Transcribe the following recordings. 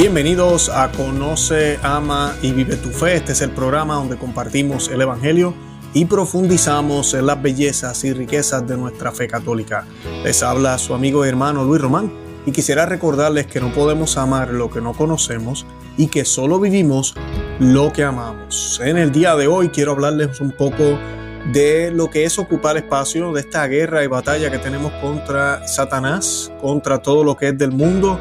Bienvenidos a Conoce, Ama y Vive tu Fe. Este es el programa donde compartimos el Evangelio y profundizamos en las bellezas y riquezas de nuestra fe católica. Les habla su amigo y hermano Luis Román y quisiera recordarles que no podemos amar lo que no conocemos y que solo vivimos lo que amamos. En el día de hoy quiero hablarles un poco de lo que es ocupar espacio, de esta guerra y batalla que tenemos contra Satanás, contra todo lo que es del mundo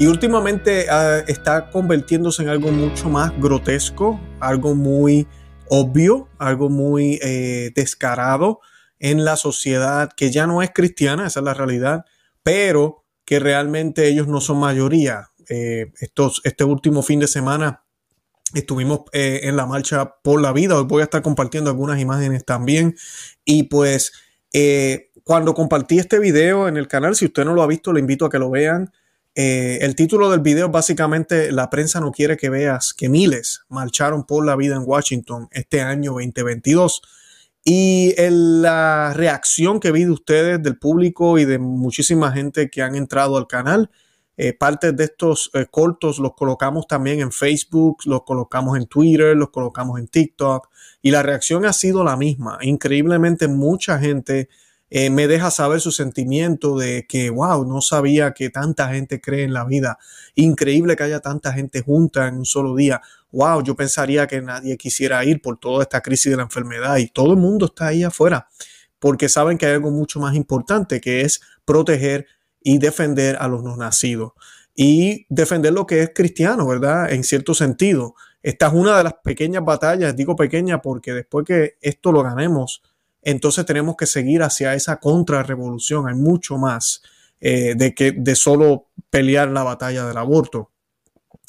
y últimamente ah, está convirtiéndose en algo mucho más grotesco, algo muy obvio, algo muy eh, descarado en la sociedad que ya no es cristiana, esa es la realidad, pero que realmente ellos no son mayoría. Eh, estos, este último fin de semana estuvimos eh, en la marcha por la vida, hoy voy a estar compartiendo algunas imágenes también y pues cuando compartí este video en el canal, si usted no lo ha visto, le invito a que lo vean. Eh, el título del video básicamente la prensa no quiere que veas que miles marcharon por la vida en Washington este año 2022 y la reacción que vi de ustedes, del público y de muchísima gente que han entrado al canal. Eh, parte de estos eh, cortos los colocamos también en Facebook, los colocamos en Twitter, los colocamos en TikTok y la reacción ha sido la misma. Increíblemente mucha gente eh, me deja saber su sentimiento de que, wow, no sabía que tanta gente cree en la vida. Increíble que haya tanta gente junta en un solo día. Wow, yo pensaría que nadie quisiera ir por toda esta crisis de la enfermedad y todo el mundo está ahí afuera porque saben que hay algo mucho más importante que es proteger y defender a los no nacidos y defender lo que es cristiano, ¿verdad? En cierto sentido. Esta es una de las pequeñas batallas, digo pequeña porque después que esto lo ganemos, entonces tenemos que seguir hacia esa contrarrevolución. Hay mucho más eh, de que de solo pelear la batalla del aborto.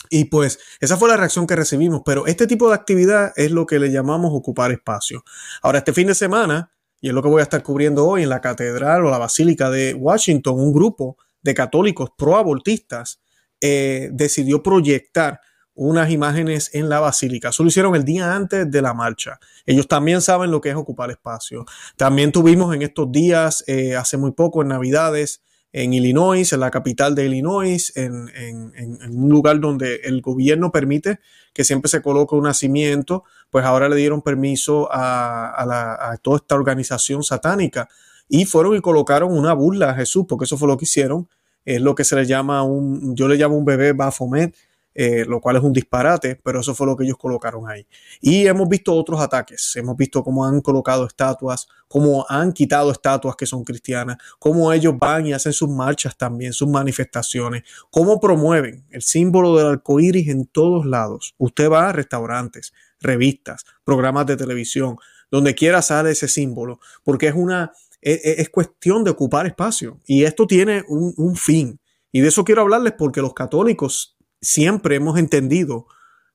Y pues esa fue la reacción que recibimos, pero este tipo de actividad es lo que le llamamos ocupar espacio. Ahora, este fin de semana, y es lo que voy a estar cubriendo hoy en la catedral o la basílica de Washington, un grupo de católicos proabortistas eh, decidió proyectar unas imágenes en la basílica. Eso lo hicieron el día antes de la marcha. Ellos también saben lo que es ocupar espacio. También tuvimos en estos días, eh, hace muy poco, en Navidades, en Illinois, en la capital de Illinois, en, un lugar donde el gobierno permite que siempre se coloque un nacimiento, pues ahora le dieron permiso a, a toda esta organización satánica y fueron y colocaron una burla a Jesús, porque eso fue lo que hicieron. Es lo que se le llama un, yo le llamo un bebé Bafomet, eh, lo cual es un disparate, pero eso fue lo que ellos colocaron ahí. Y hemos visto otros ataques, hemos visto cómo han colocado estatuas, cómo han quitado estatuas que son cristianas, cómo ellos van y hacen sus marchas también, sus manifestaciones, cómo promueven el símbolo del arco iris en todos lados. Usted va a restaurantes, revistas, programas de televisión, donde quiera sale ese símbolo, porque es una, e, e, es, cuestión de ocupar espacio y esto tiene un, un fin. Y de eso quiero hablarles porque los católicos siempre hemos entendido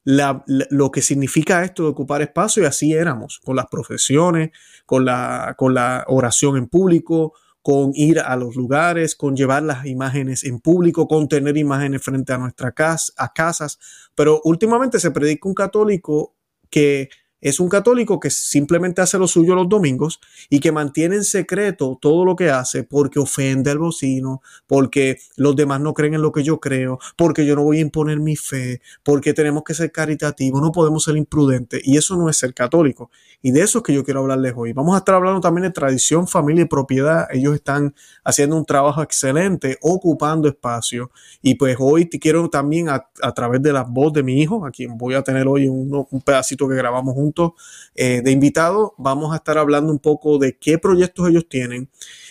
lo que significa esto de ocupar espacio y así éramos, con las profesiones, con la, con la oración en público, con ir a los lugares, con llevar las imágenes en público, con tener imágenes frente a nuestra casa, a casas. Pero últimamente se predica un católico que es un católico que simplemente hace lo suyo los domingos y que mantiene en secreto todo lo que hace porque ofende al vecino, porque los demás no creen en lo que yo creo, porque yo no voy a imponer mi fe, porque tenemos que ser caritativos, no podemos ser imprudentes y eso no es ser católico. Y de eso es que yo quiero hablarles hoy. Vamos a estar hablando también de tradición, familia y propiedad. Ellos están haciendo un trabajo excelente, ocupando espacio. Y pues hoy te quiero también a, través de la voz de mi hijo, a quien voy a tener hoy un, pedacito que grabamos juntos eh, de invitado Vamos a estar hablando un poco de qué proyectos ellos tienen.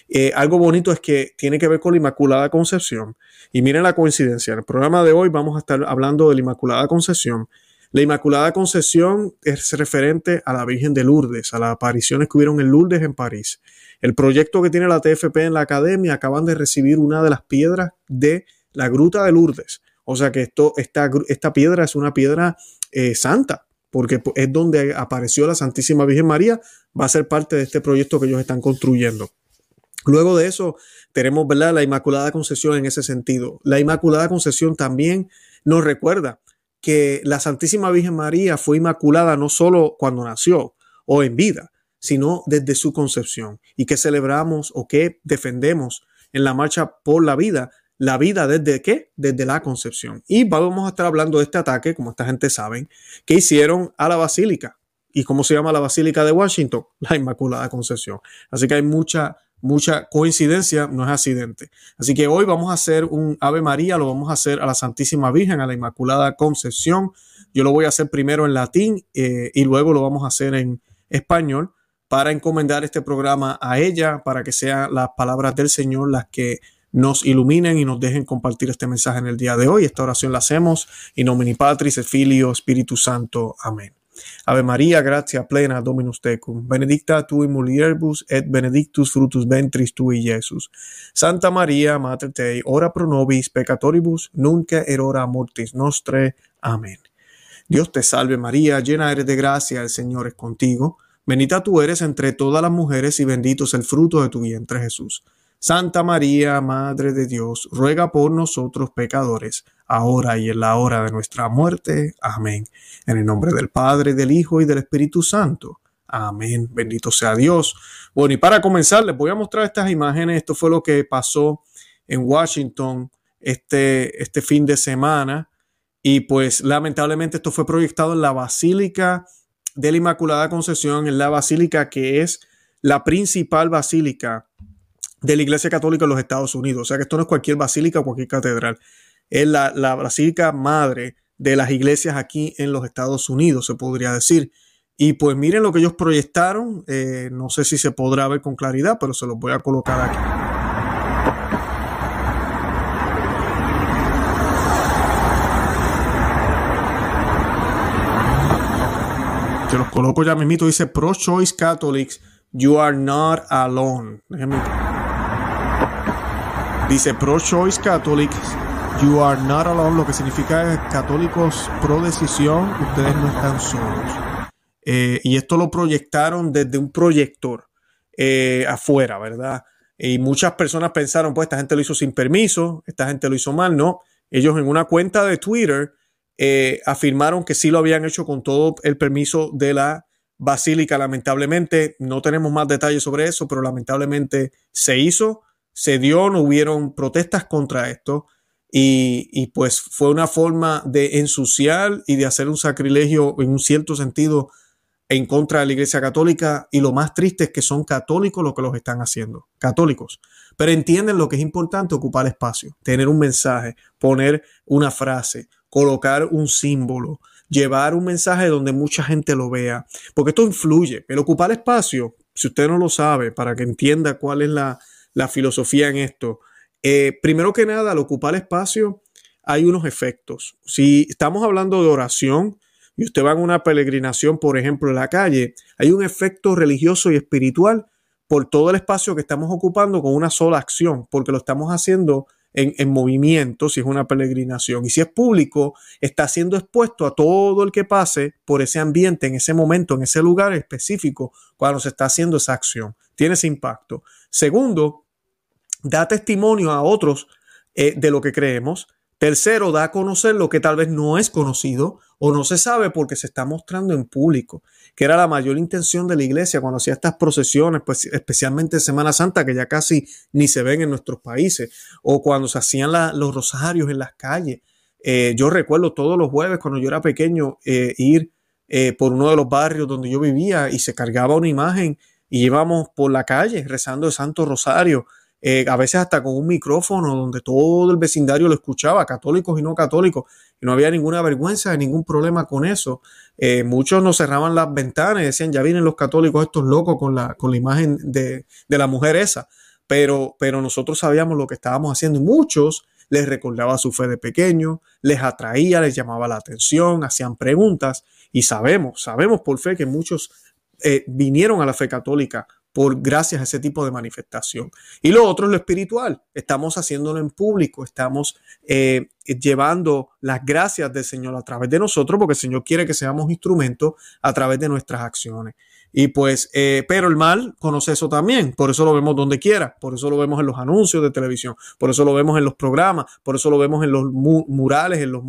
Eh, algo bonito es que tiene que ver con la Inmaculada Concepción. Y miren la coincidencia. En el programa de hoy vamos a estar hablando de la Inmaculada Concepción. La Inmaculada Concepción es referente a la Virgen de Lourdes, a las apariciones que hubieron en Lourdes en París. El proyecto que tiene la TFP en la academia acaban de recibir una de las piedras de la Gruta de Lourdes. O sea que esto, esta, esta piedra es una piedra eh, santa porque es donde apareció la Santísima Virgen María, va a ser parte de este proyecto que ellos están construyendo. Luego de eso, tenemos la Inmaculada Concesión en ese sentido. La Inmaculada Concesión también nos recuerda que la Santísima Virgen María fue inmaculada no solo cuando nació o en vida, sino desde su concepción y que celebramos o que defendemos en la marcha por la vida la vida desde qué? Desde la concepción. Y vamos a estar hablando de este ataque, como esta gente sabe, que hicieron a la basílica. ¿Y cómo se llama la basílica de Washington? La Inmaculada Concepción. Así que hay mucha, mucha coincidencia, no es accidente. Así que hoy vamos a hacer un Ave María, lo vamos a hacer a la Santísima Virgen, a la Inmaculada Concepción. Yo lo voy a hacer primero en latín eh, y luego lo vamos a hacer en español para encomendar este programa a ella, para que sean las palabras del Señor las que nos iluminen y nos dejen compartir este mensaje en el día de hoy. Esta oración la hacemos in nomine Patris Filio Espíritu Santo. Amén. Ave María, gracia plena, Dominus tecum, benedicta tu in mulieribus et benedictus fructus ventris tui, Iesus. Santa María, Mater Dei, ora pro nobis peccatoribus, nunc et hora mortis nostre. Amén. Dios te salve María, llena eres de gracia, el Señor es contigo. Bendita tú eres entre todas las mujeres y bendito es el fruto de tu vientre Jesús. Santa María, Madre de Dios, ruega por nosotros pecadores, ahora y en la hora de nuestra muerte. Amén. En el nombre del Padre, del Hijo y del Espíritu Santo. Amén. Bendito sea Dios. Bueno, y para comenzar, les voy a mostrar estas imágenes. Esto fue lo que pasó en Washington este, este fin de semana. Y pues lamentablemente esto fue proyectado en la Basílica de la Inmaculada Concepción, en la basílica que es la principal basílica de la Iglesia Católica en los Estados Unidos. O sea que esto no es cualquier basílica o cualquier catedral. Es la, basílica madre de las iglesias aquí en los Estados Unidos, se podría decir. Y pues miren lo que ellos proyectaron. Eh, no sé si se podrá ver con claridad, pero se los voy a colocar aquí. Te los coloco ya mismito. Dice Pro-Choice Catholics, you are not alone. Dice pro-choice Catholics, you are not alone, lo que significa católicos pro decisión, ustedes no están solos. Eh, y esto lo proyectaron desde un proyector eh, afuera, ¿verdad? Y muchas personas pensaron, pues esta gente lo hizo sin permiso, esta gente lo hizo mal, no. Ellos en una cuenta de Twitter eh, afirmaron que sí lo habían hecho con todo el permiso de la basílica. Lamentablemente, no tenemos más detalles sobre eso, pero lamentablemente se hizo se dio, no hubieron protestas contra esto y, pues fue una forma de ensuciar y de hacer un sacrilegio en un cierto sentido en contra de la Iglesia Católica y lo más triste es que son católicos los que los están haciendo, católicos. Pero entienden lo que es importante, ocupar espacio, tener un mensaje, poner una frase, colocar un símbolo, llevar un mensaje donde mucha gente lo vea, porque esto influye. pero ocupar espacio, si usted no lo sabe, para que entienda cuál es la, la filosofía en esto. Eh, primero que nada, al ocupar espacio hay unos efectos. Si estamos hablando de oración y usted va en una peregrinación, por ejemplo, en la calle, hay un efecto religioso y espiritual por todo el espacio que estamos ocupando con una sola acción, porque lo estamos haciendo en, en, movimiento, si es una peregrinación. Y si es público, está siendo expuesto a todo el que pase por ese ambiente, en ese momento, en ese lugar específico, cuando se está haciendo esa acción. Tiene ese impacto. Segundo, da testimonio a otros eh, de lo que creemos. Tercero, da a conocer lo que tal vez no es conocido o no se sabe porque se está mostrando en público, que era la mayor intención de la iglesia cuando hacía estas procesiones, pues especialmente en Semana Santa, que ya casi ni se ven en nuestros países, o cuando se hacían los rosarios en las calles. Eh, yo recuerdo todos los jueves cuando yo era pequeño eh, ir por uno de los barrios donde yo vivía y se cargaba una imagen y íbamos por la calle rezando el Santo Rosario eh, a veces hasta con un micrófono donde todo el vecindario lo escuchaba, católicos y no católicos, y no había ninguna vergüenza, ningún problema con eso. Eh, muchos nos cerraban las ventanas y decían, ya vienen los católicos estos locos con la, con la imagen de, de la mujer esa, pero, pero nosotros sabíamos lo que estábamos haciendo y muchos les recordaba su fe de pequeño, les atraía, les llamaba la atención, hacían preguntas y sabemos, sabemos por fe que muchos eh, vinieron a la fe católica por gracias a ese tipo de manifestación. Y lo otro es lo espiritual. Estamos haciéndolo en público, estamos eh, llevando las gracias del Señor a través de nosotros, porque el Señor quiere que seamos instrumentos a través de nuestras acciones. Y pues, eh, pero el mal conoce eso también, por eso lo vemos donde quiera, por eso lo vemos en los anuncios de televisión, por eso lo vemos en los programas, por eso lo vemos en los murales, en, los,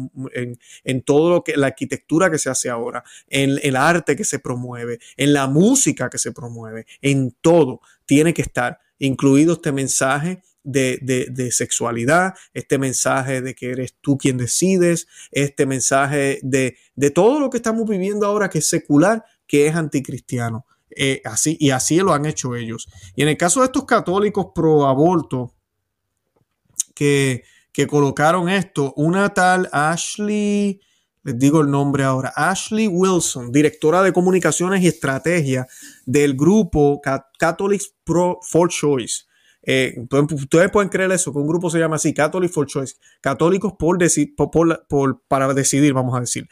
en, todo lo que, la arquitectura que se hace ahora, en el arte que se promueve, en la música que se promueve, en todo. Tiene que estar incluido este mensaje de, sexualidad, este mensaje de que eres tú quien decides, este mensaje de, de todo lo que estamos viviendo ahora que es secular, que es anticristiano. Eh, así, y así lo han hecho ellos. Y en el caso de estos católicos pro aborto que, que colocaron esto, una tal Ashley, les digo el nombre ahora, Ashley Wilson, directora de comunicaciones y estrategia del grupo Catholics Pro for Choice. Eh, ustedes pueden creer eso, que un grupo se llama así, Catholic for Choice, católicos por, por, para decidir, vamos a decir.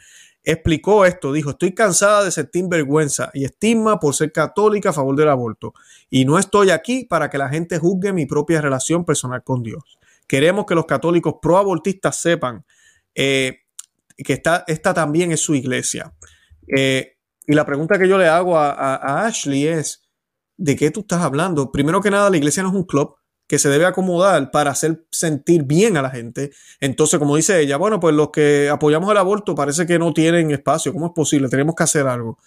Explicó esto, dijo, estoy cansada de sentir vergüenza y estigma por ser católica a favor del aborto y no estoy aquí para que la gente juzgue mi propia relación personal con Dios. Queremos que los católicos proabortistas sepan eh, que esta, también es su iglesia. Eh, y la pregunta que yo le hago a, Ashley es, ¿de qué tú estás hablando? Primero que nada, la iglesia no es un club que se debe acomodar para hacer sentir bien a la gente. Entonces, como dice ella, bueno, pues los que apoyamos el aborto parece que no tienen espacio. ¿Cómo es posible? Tenemos que hacer algo.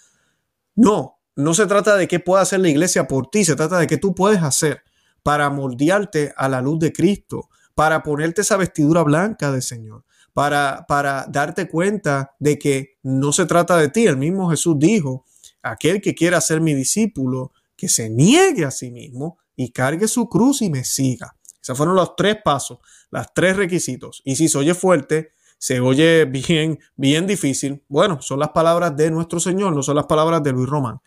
No, no se trata de qué puede hacer la iglesia por ti, se trata de qué tú puedes hacer para moldearte a la luz de Cristo, para ponerte esa vestidura blanca del Señor, para, para darte cuenta de que no se trata de ti. El mismo Jesús dijo, aquel que quiera ser mi discípulo, que se niegue a sí mismo y cargue su cruz y me siga. Esos fueron los tres pasos, los tres requisitos. Y si se oye fuerte, se oye bien, bien difícil. Bueno, son las palabras de nuestro Señor, no son las palabras de Luis Román.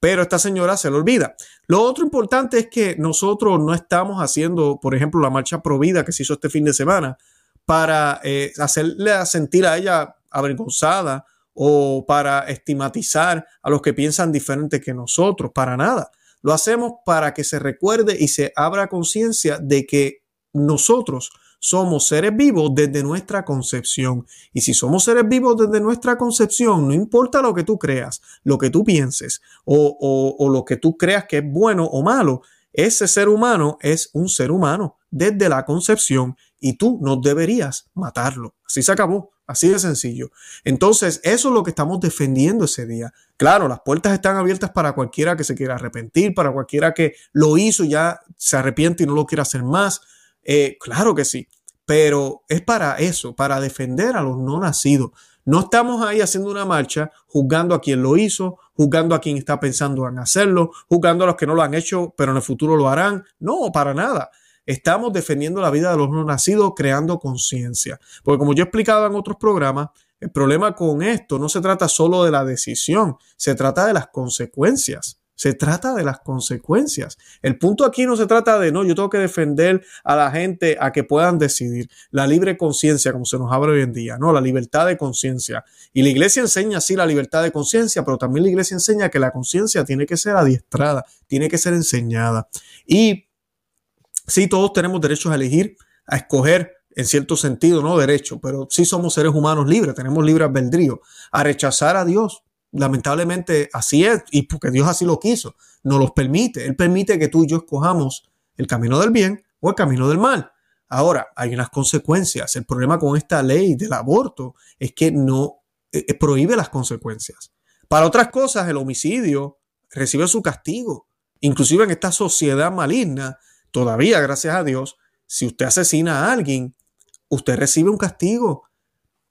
Pero esta señora se lo olvida. Lo otro importante es que nosotros no estamos haciendo, por ejemplo, la marcha provida que se hizo este fin de semana para eh, hacerle sentir a ella avergonzada o para estigmatizar a los que piensan diferente que nosotros, para nada. Lo hacemos para que se recuerde y se abra conciencia de que nosotros somos seres vivos desde nuestra concepción. Y si somos seres vivos desde nuestra concepción, no importa lo que tú creas, lo que tú pienses o, o lo que tú creas que es bueno o malo, ese ser humano es un ser humano desde la concepción y tú no deberías matarlo. Así se acabó, así de sencillo. Entonces, eso es lo que estamos defendiendo ese día. Claro, las puertas están abiertas para cualquiera que se quiera arrepentir, para cualquiera que lo hizo y ya se arrepiente y no lo quiera hacer más. Eh, claro que sí, pero es para eso, para defender a los no nacidos. No estamos ahí haciendo una marcha juzgando a quien lo hizo, juzgando a quien está pensando en hacerlo, juzgando a los que no lo han hecho, pero en el futuro lo harán. No, para nada. Estamos defendiendo la vida de los no nacidos, creando conciencia. Porque como yo explicaba en otros programas, el problema con esto no se trata solo de la decisión, se trata de las consecuencias. Se trata de las consecuencias. El punto aquí no se trata de, no, yo tengo que defender a la gente a que puedan decidir. La libre conciencia, como se nos abre hoy en día, no, la libertad de conciencia. Y la iglesia enseña, sí, la libertad de conciencia, pero también la iglesia enseña que la conciencia tiene que ser adiestrada, tiene que ser enseñada. Y Sí, todos tenemos derechos a elegir, a escoger, en cierto sentido, no derecho, pero sí somos seres humanos libres, tenemos libre albedrío, a rechazar a Dios. Lamentablemente así es, y porque Dios así lo quiso, nos los permite. Él permite que tú y yo escojamos el camino del bien o el camino del mal. Ahora, hay unas consecuencias. El problema con esta ley del aborto es que no eh, eh, prohíbe las consecuencias. Para otras cosas, el homicidio recibe su castigo. Inclusive en esta sociedad maligna, Todavía, gracias a Dios, si usted asesina a alguien, usted recibe un castigo.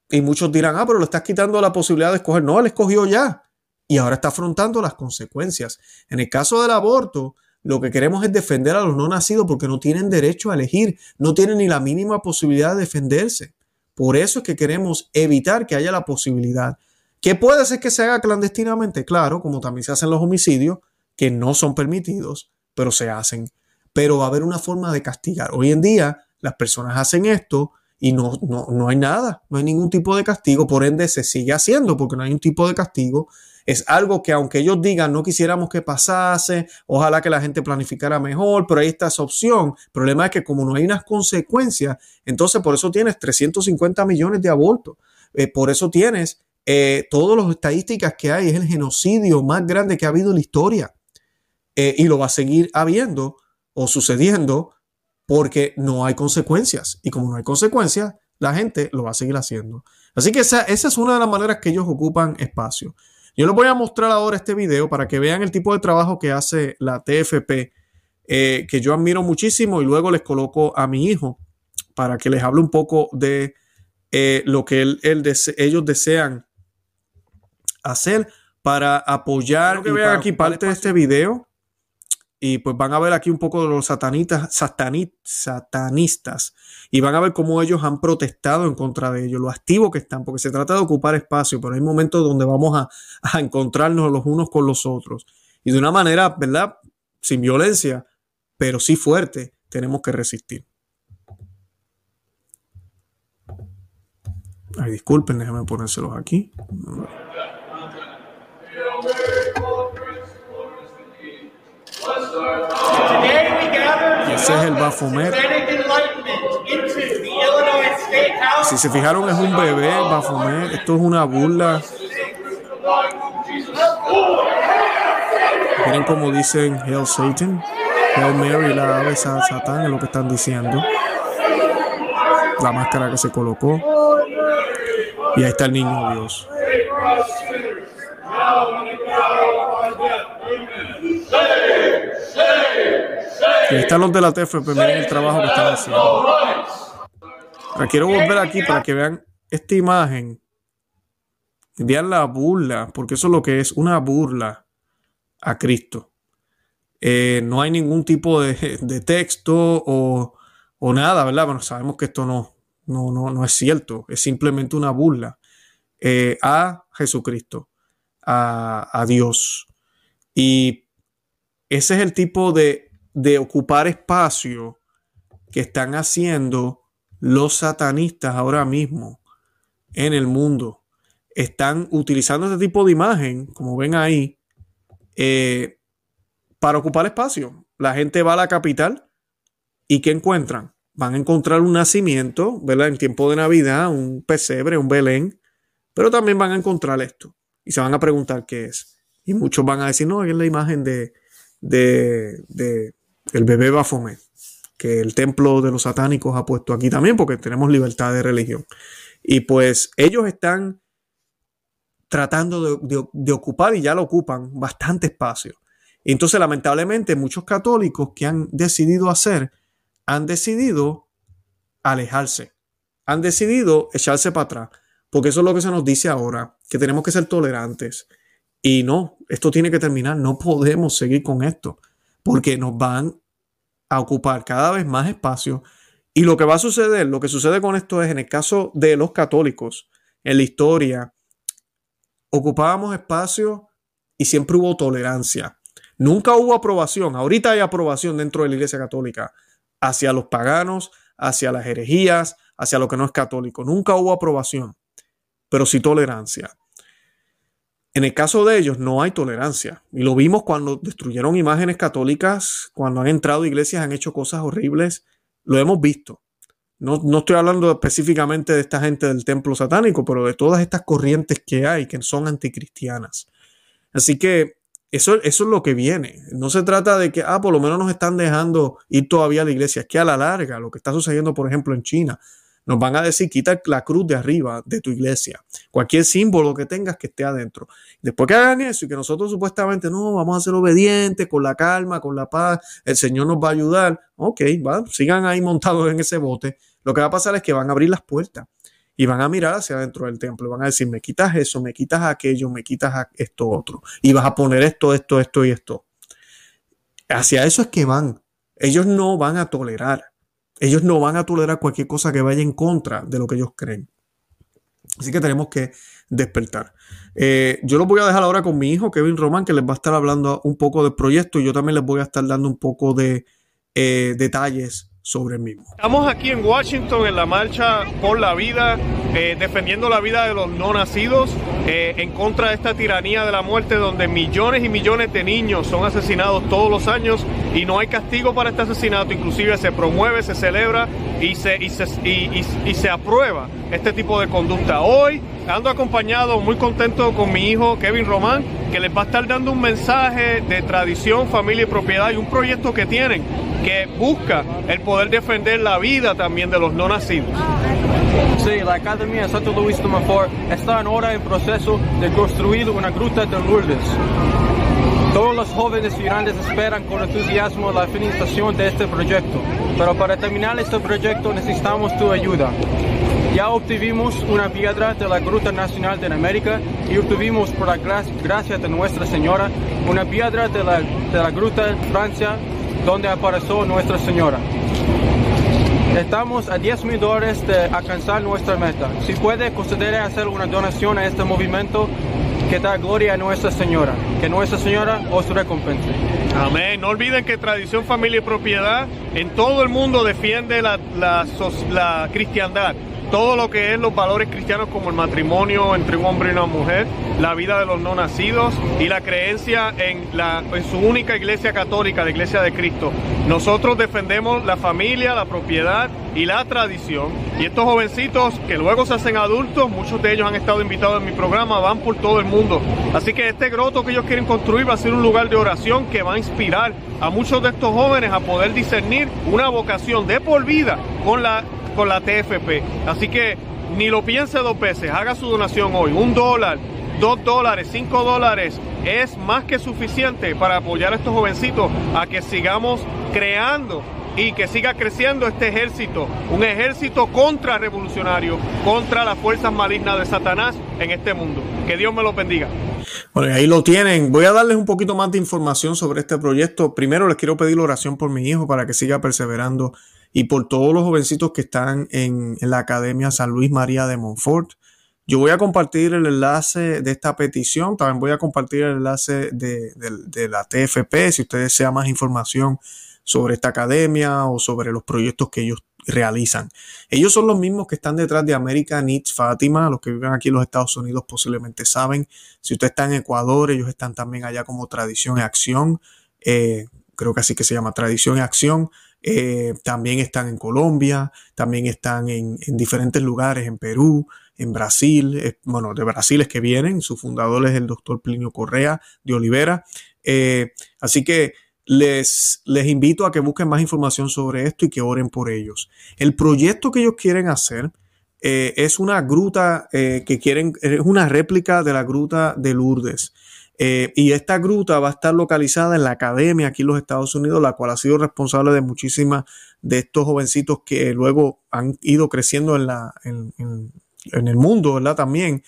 Y muchos dirán, ah, pero le estás quitando la posibilidad de escoger. No, él escogió ya. Y ahora está afrontando las consecuencias. En el caso del aborto, lo que queremos es defender a los no nacidos porque no tienen derecho a elegir, no tienen ni la mínima posibilidad de defenderse. Por eso es que queremos evitar que haya la posibilidad. ¿Qué puede ser que se haga clandestinamente? Claro, como también se hacen los homicidios, que no son permitidos, pero se hacen pero va a haber una forma de castigar. Hoy en día las personas hacen esto y no, no, hay nada, no hay ningún tipo de castigo, por ende se sigue haciendo porque no hay un tipo de castigo. Es algo que aunque ellos digan no quisiéramos que pasase, ojalá que la gente planificara mejor, pero ahí está esa opción. El problema es que como no hay unas consecuencias, entonces por eso tienes 350 millones de abortos. Eh, por eso tienes eh, todas las estadísticas que hay, es el genocidio más grande que ha habido en la historia. Eh, y lo va a seguir habiendo o sucediendo porque no hay consecuencias. Y como no hay consecuencias, la gente lo va a seguir haciendo. Así que esa, es una de las maneras que ellos ocupan espacio. Yo les voy a mostrar ahora este video para que vean el tipo de trabajo que hace la TFP eh, que yo admiro muchísimo y luego les coloco a mi hijo para que les hable un poco de eh, lo que él, ellos desean hacer para apoyar. que vean aquí parte de este video y pues van a ver aquí un poco de los satanitas, satanistas y van a ver cómo ellos han protestado en contra de ellos, lo activo que están, porque se trata de ocupar espacio, pero hay momentos donde vamos a, a encontrarnos los unos con los otros y de una manera, ¿verdad? Sin violencia, pero sí fuerte, tenemos que resistir. Ay, disculpen, déjenme ponérselos aquí. Es el. Si se fijaron, es un bebé Bafomet. Esto es una burla. Miren cómo dicen Hail Satan. Hail Mary, la ave Satán, es lo que están diciendo. La máscara que se colocó. Y ahí está el niño Dios. Y ahí están los de la TFP, miren el trabajo que están haciendo. quiero volver aquí para que vean esta imagen. Vean la burla, porque eso es lo que es una burla a Cristo. Eh, no hay ningún tipo de, texto o, nada, ¿verdad? Bueno, sabemos que esto no, no, no, es cierto, es simplemente una burla eh, a Jesucristo, a, a Dios. Y ese es el tipo de de ocupar espacio que están haciendo los satanistas ahora mismo en el mundo. Están utilizando este tipo de imagen, como ven ahí, eh, para ocupar espacio. La gente va a la capital y ¿qué encuentran? Van a encontrar un nacimiento, ¿verdad? En tiempo de Navidad, un pesebre, un Belén, pero también van a encontrar esto y se van a preguntar qué es. Y muchos van a decir, no, es la imagen de, de, de, el bebé Baphomet, que el templo de los satánicos ha puesto aquí también, porque tenemos libertad de religión. Y pues ellos están tratando de, ocupar, y ya lo ocupan, bastante espacio. Entonces, lamentablemente, muchos católicos que han decidido hacer, han decidido alejarse, han decidido echarse para atrás, porque eso es lo que se nos dice ahora, que tenemos que ser tolerantes. Y no, esto tiene que terminar, no podemos seguir con esto porque nos van a ocupar cada vez más espacio. Y lo que va a suceder, lo que sucede con esto es, en el caso de los católicos, en la historia, ocupábamos espacio y siempre hubo tolerancia. Nunca hubo aprobación. Ahorita hay aprobación dentro de la Iglesia Católica hacia los paganos, hacia las herejías, hacia lo que no es católico. Nunca hubo aprobación, pero sí tolerancia. En el caso de ellos no hay tolerancia. Y lo vimos cuando destruyeron imágenes católicas, cuando han entrado iglesias, han hecho cosas horribles. Lo hemos visto. No, estoy hablando específicamente de esta gente del templo satánico, pero de todas estas corrientes que hay que son anticristianas. Así que eso, eso es lo que viene. No se trata de que, ah, por lo menos nos están dejando ir todavía a la iglesia. Es que a la larga, lo que está sucediendo, por ejemplo, en China, nos van a decir, quita la cruz de arriba de tu iglesia. Cualquier símbolo que tengas que esté adentro. Después que hagan eso y que nosotros supuestamente no, vamos a ser obedientes, con la calma, con la paz, el Señor nos va a ayudar. Ok, va, sigan ahí montados en ese bote. Lo que va a pasar es que van a abrir las puertas y van a mirar hacia adentro del templo. Van a decir, me quitas eso, me quitas aquello, me quitas esto otro. Y vas a poner esto, esto, esto y esto. Hacia eso es que van. Ellos no van a tolerar. Ellos no van a tolerar cualquier cosa que vaya en contra de lo que ellos creen. Así que tenemos que despertar. Eh, yo lo voy a dejar ahora con mi hijo Kevin Roman, que les va a estar hablando un poco del proyecto y yo también les voy a estar dando un poco de eh, detalles sobre el. Estamos aquí en Washington en la marcha por la vida, eh, defendiendo la vida de los no nacidos, en contra de esta tiranía de la muerte donde millones y millones de niños son asesinados todos los años y no hay castigo para este asesinato, inclusive se promueve, se celebra y se, y se, y, se aprueba este tipo de conducta. Hoy ando acompañado, muy contento con mi hijo Kevin Román, que les va a estar dando un mensaje de tradición, familia y propiedad y un proyecto que tienen que busca el poder defender la vida también de los no nacidos. Sí, la Academia Santo Luis Tomafor está ahora en proceso de construir una gruta de Lourdes. Todos los jóvenes grandes esperan con entusiasmo la finalización de este proyecto, pero para terminar este proyecto necesitamos tu ayuda. Ya obtuvimos una piedra de la Gruta Nacional de América y obtuvimos por la gracia de Nuestra Señora una piedra de la, de Gruta Francia donde apareció Nuestra Señora. Estamos a 10 mil dólares de alcanzar nuestra meta. Si puede, considere hacer una donación a este movimiento que da gloria a Nuestra Señora. Que Nuestra Señora os recompense. Amén. No olviden que tradición, familia y propiedad en todo el mundo defiende la, la, la cristiandad todo lo que es los valores cristianos como el matrimonio entre un hombre y una mujer, la vida de los no nacidos y la creencia en, la, en su única iglesia católica, la iglesia de Cristo. Nosotros defendemos la familia, la propiedad y la tradición. Y estos jovencitos que luego se hacen adultos, muchos de ellos han estado invitados en mi programa, van por todo el mundo. Así que este groto que ellos quieren construir va a ser un lugar de oración que va a inspirar a muchos de estos jóvenes a poder discernir una vocación de por vida con la con la TFP. Así que ni lo piense dos veces, haga su donación hoy. Un dólar, dos dólares, cinco dólares es más que suficiente para apoyar a estos jovencitos a que sigamos creando y que siga creciendo este ejército, un ejército contrarrevolucionario contra las fuerzas malignas de Satanás en este mundo. Que Dios me lo bendiga. Bueno, ahí lo tienen. Voy a darles un poquito más de información sobre este proyecto. Primero les quiero pedir oración por mi hijo para que siga perseverando y por todos los jovencitos que están en, la Academia San Luis María de Montfort. Yo voy a compartir el enlace de esta petición, también voy a compartir el enlace de, la TFP si ustedes desean más información sobre esta academia o sobre los proyectos que ellos realizan. Ellos son los mismos que están detrás de América Needs Fátima, los que viven aquí en los Estados Unidos posiblemente saben. Si usted está en Ecuador, ellos están también allá como Tradición y Acción, eh, creo que así que se llama Tradición y Acción. Eh, también están en Colombia, también están en, diferentes lugares, en Perú, en Brasil, eh, bueno, de Brasil es que vienen, su fundador es el doctor Plinio Correa de Olivera. Así que les, invito a que busquen más información sobre esto y que oren por ellos. El proyecto que ellos quieren hacer es una gruta que quieren, es una réplica de la gruta de Lourdes. Eh, y esta gruta va a estar localizada en la academia aquí en los Estados Unidos, la cual ha sido responsable de muchísimas de estos jovencitos que luego han ido creciendo en, la, en, en el mundo, ¿verdad? También.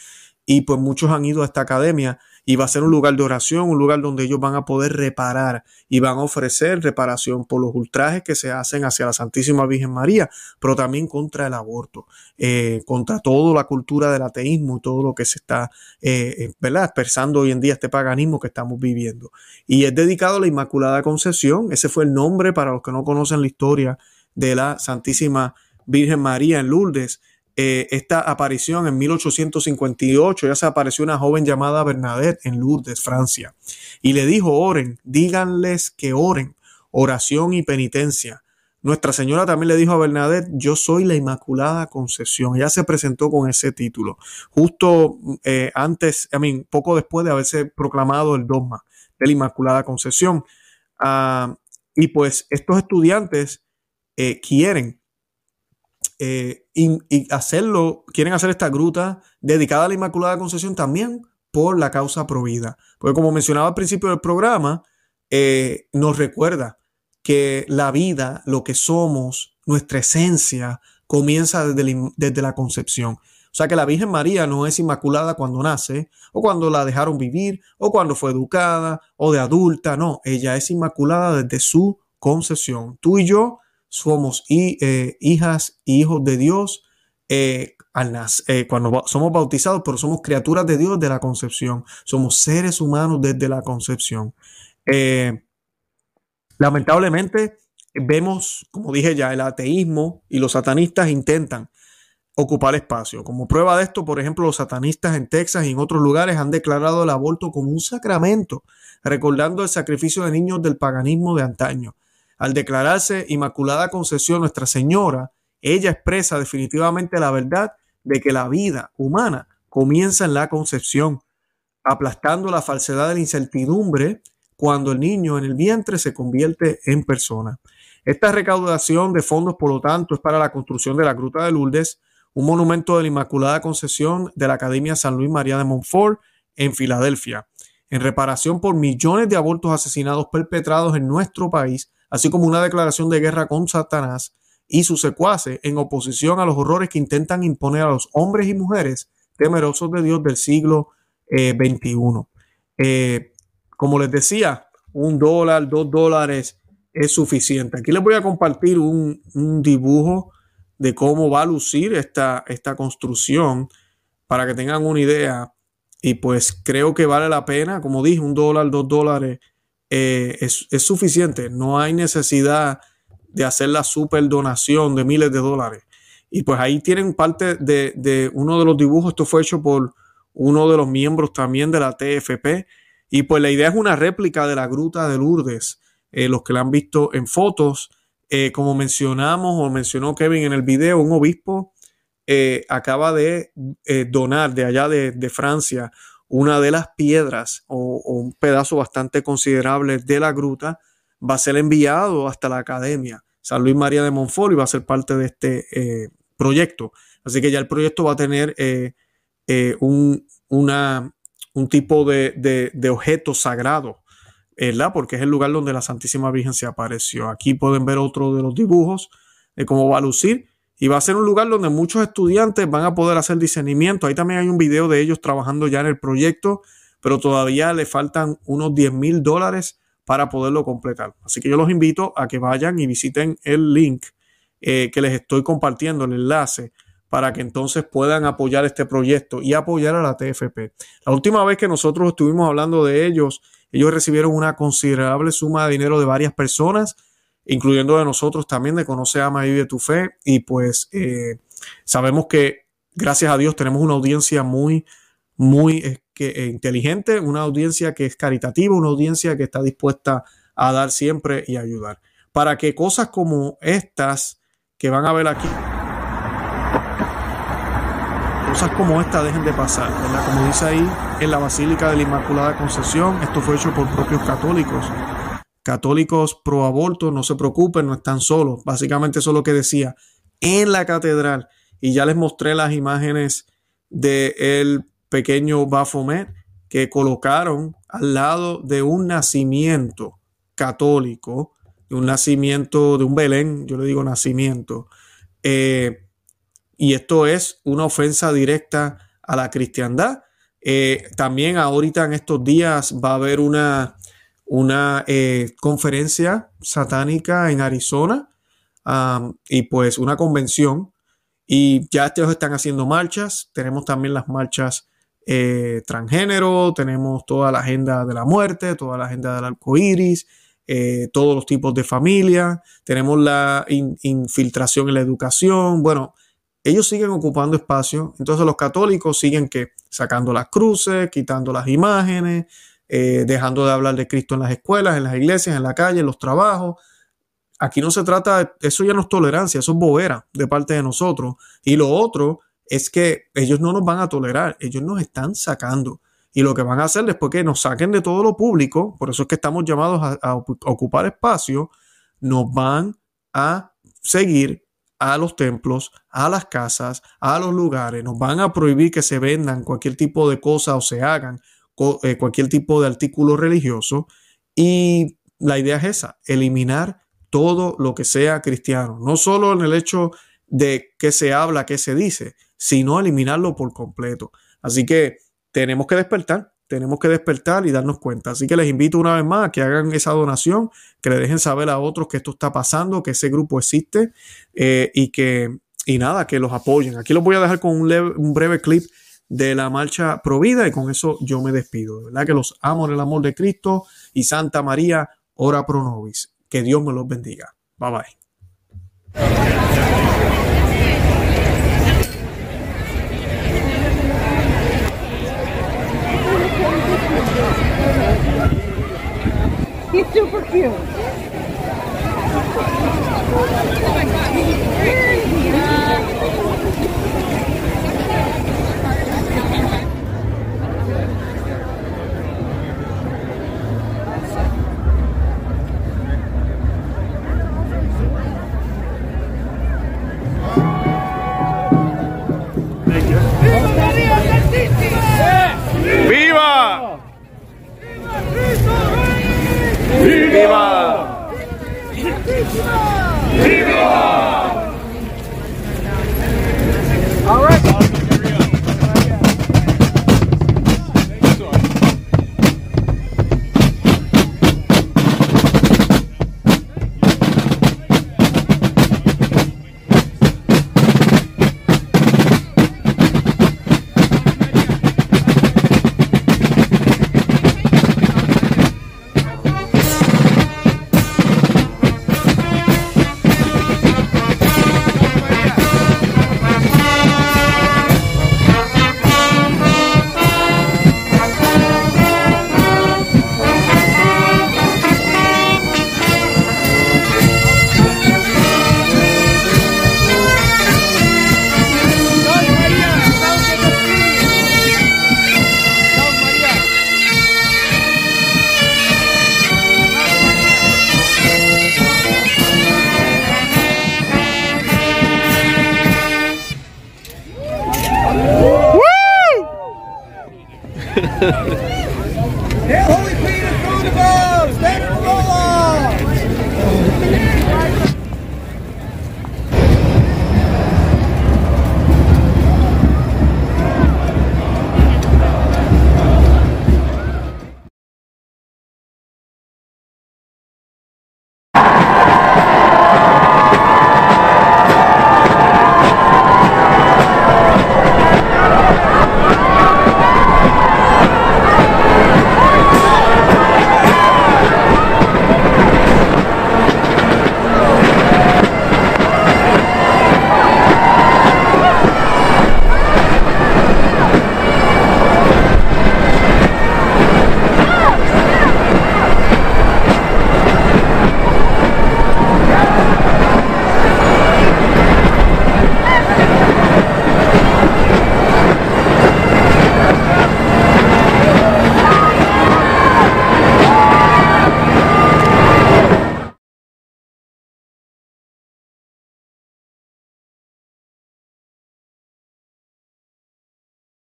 Y pues muchos han ido a esta academia y va a ser un lugar de oración, un lugar donde ellos van a poder reparar y van a ofrecer reparación por los ultrajes que se hacen hacia la Santísima Virgen María, pero también contra el aborto, eh, contra toda la cultura del ateísmo y todo lo que se está, eh, eh, ¿verdad?, expresando hoy en día este paganismo que estamos viviendo. Y es dedicado a la Inmaculada Concepción, ese fue el nombre para los que no conocen la historia de la Santísima Virgen María en Lourdes, eh, esta aparición en 1858, ya se apareció una joven llamada Bernadette en Lourdes, Francia, y le dijo, oren, díganles que oren, oración y penitencia. Nuestra Señora también le dijo a Bernadette, yo soy la Inmaculada Concepción. Ella se presentó con ese título, justo eh, antes, I mean, poco después de haberse proclamado el dogma de la Inmaculada Concepción. Ah, y pues estos estudiantes eh, quieren eh, y, hacerlo, quieren hacer esta gruta dedicada a la Inmaculada Concepción también por la causa provida. Porque como mencionaba al principio del programa, eh, nos recuerda que la vida, lo que somos, nuestra esencia, comienza desde, desde la concepción. O sea que la Virgen María no es inmaculada cuando nace, o cuando la dejaron vivir, o cuando fue educada, o de adulta. No, ella es inmaculada desde su concepción. Tú y yo somos eh, hijas y hijos de Dios eh, eh, cuando somos bautizados, pero somos criaturas de Dios de la concepción. Somos seres humanos desde la concepción. lamentablemente, vemos, como dije ya, el ateísmo y los satanistas intentan ocupar espacio. Como prueba de esto, por ejemplo, los satanistas en Texas y en otros lugares han declarado el aborto como un sacramento, recordando el sacrificio de niños del paganismo de antaño. Al declararse Inmaculada Concepción Nuestra Señora, ella expresa definitivamente la verdad de que la vida humana comienza en la concepción, aplastando la falsedad de la incertidumbre cuando el niño en el vientre se convierte en persona. Esta recaudación de fondos, por lo tanto, es para la construcción de la Gruta de Lourdes, un monumento de la Inmaculada Concepción de la Academia San Luis María de Montfort en Filadelfia. en reparación por millones de abortos asesinados perpetrados en nuestro país, así como una declaración de guerra con Satanás y sus secuaces en oposición a los horrores que intentan imponer a los hombres y mujeres temerosos de Dios del siglo XXI. Eh, eh, como les decía, un dólar, dos dólares es suficiente. Aquí les voy a compartir un, dibujo de cómo va a lucir esta, esta construcción para que tengan una idea. Y pues creo que vale la pena, como dije, un dólar, dos dólares eh, es, suficiente. No hay necesidad de hacer la super donación de miles de dólares. Y pues ahí tienen parte de, de, uno de los dibujos. Esto fue hecho por uno de los miembros también de la TFP. Y pues la idea es una réplica de la gruta de Lourdes. Eh, los que la han visto en fotos, eh, como mencionamos o mencionó Kevin en el video, un obispo acaba de donar de allá de, de, Francia una de las piedras o, un pedazo bastante considerable de la gruta. Va a ser enviado hasta la academia San Luis María de Montfort y va a ser parte de este proyecto. Así que ya el proyecto va a tener un, una, un tipo de, de, objeto sagrado, ¿verdad? Porque es el lugar donde la Santísima Virgen se apareció. Aquí pueden ver otro de los dibujos de cómo va a lucir. Y va a ser un lugar donde muchos estudiantes van a poder hacer discernimiento. Ahí también hay un video de ellos trabajando ya en el proyecto, pero todavía le faltan unos 10 mil dólares para poderlo completar. Así que yo los invito a que vayan y visiten el link eh, que les estoy compartiendo, el enlace para que entonces puedan apoyar este proyecto y apoyar a la TFP. La última vez que nosotros estuvimos hablando de ellos, ellos recibieron una considerable suma de dinero de varias personas, incluyendo de nosotros también, de Conoce, Ama y Vive tu Fe. Y pues eh, sabemos que, gracias a Dios, tenemos una audiencia muy, muy eh, eh, inteligente, una audiencia que es caritativa, una audiencia que está dispuesta a dar siempre y ayudar. Para que cosas como estas que van a ver aquí, cosas como esta dejen de pasar, ¿verdad? Como dice ahí en la Basílica de la Inmaculada Concepción, esto fue hecho por propios católicos. Católicos pro aborto, no se preocupen, no están solos. Básicamente eso es lo que decía en la catedral. Y ya les mostré las imágenes del el pequeño Baphomet que colocaron al lado de un nacimiento católico, de un nacimiento de un Belén, yo le digo nacimiento, eh, y esto es una ofensa directa a la cristiandad. Eh, también ahorita en estos días va a haber una, una eh, conferencia satánica en Arizona y pues una convención y ya estos están haciendo marchas. Tenemos también las marchas eh, transgénero, tenemos toda la agenda de la muerte, toda la agenda del arco iris, todos los tipos de familia, tenemos la infiltración en la educación. Bueno, ellos siguen ocupando espacio, entonces los católicos siguen que sacando las cruces, quitando las imágenes, eh, dejando de hablar de Cristo en las escuelas, en las iglesias, en la calle, en los trabajos. Aquí no se trata, eso ya no es tolerancia, eso es bobera de parte de nosotros. Y lo otro es que ellos no nos van a tolerar, ellos nos están sacando. Y lo que van a hacer después que nos saquen de todo lo público, por eso es que estamos llamados a, a ocupar espacio, nos van a seguir a los templos, a las casas, a los lugares. Nos van a prohibir que se vendan cualquier tipo de cosa o se hagan eh, cualquier tipo de artículo religioso. Y la idea es esa, eliminar todo lo que sea cristiano. No solo en el hecho de qué se habla, qué se dice, sino eliminarlo por completo. Así que tenemos que despertar tenemos que despertar y darnos cuenta. Así que les invito una vez más a que hagan esa donación, que le dejen saber a otros que esto está pasando, que ese grupo existe eh, y que, y nada, que los apoyen. Aquí los voy a dejar con un, breve clip de la marcha Provida y con eso yo me despido. De verdad que los amo en el amor de Cristo y Santa María, ora pro nobis. Que Dios me los bendiga. Bye bye.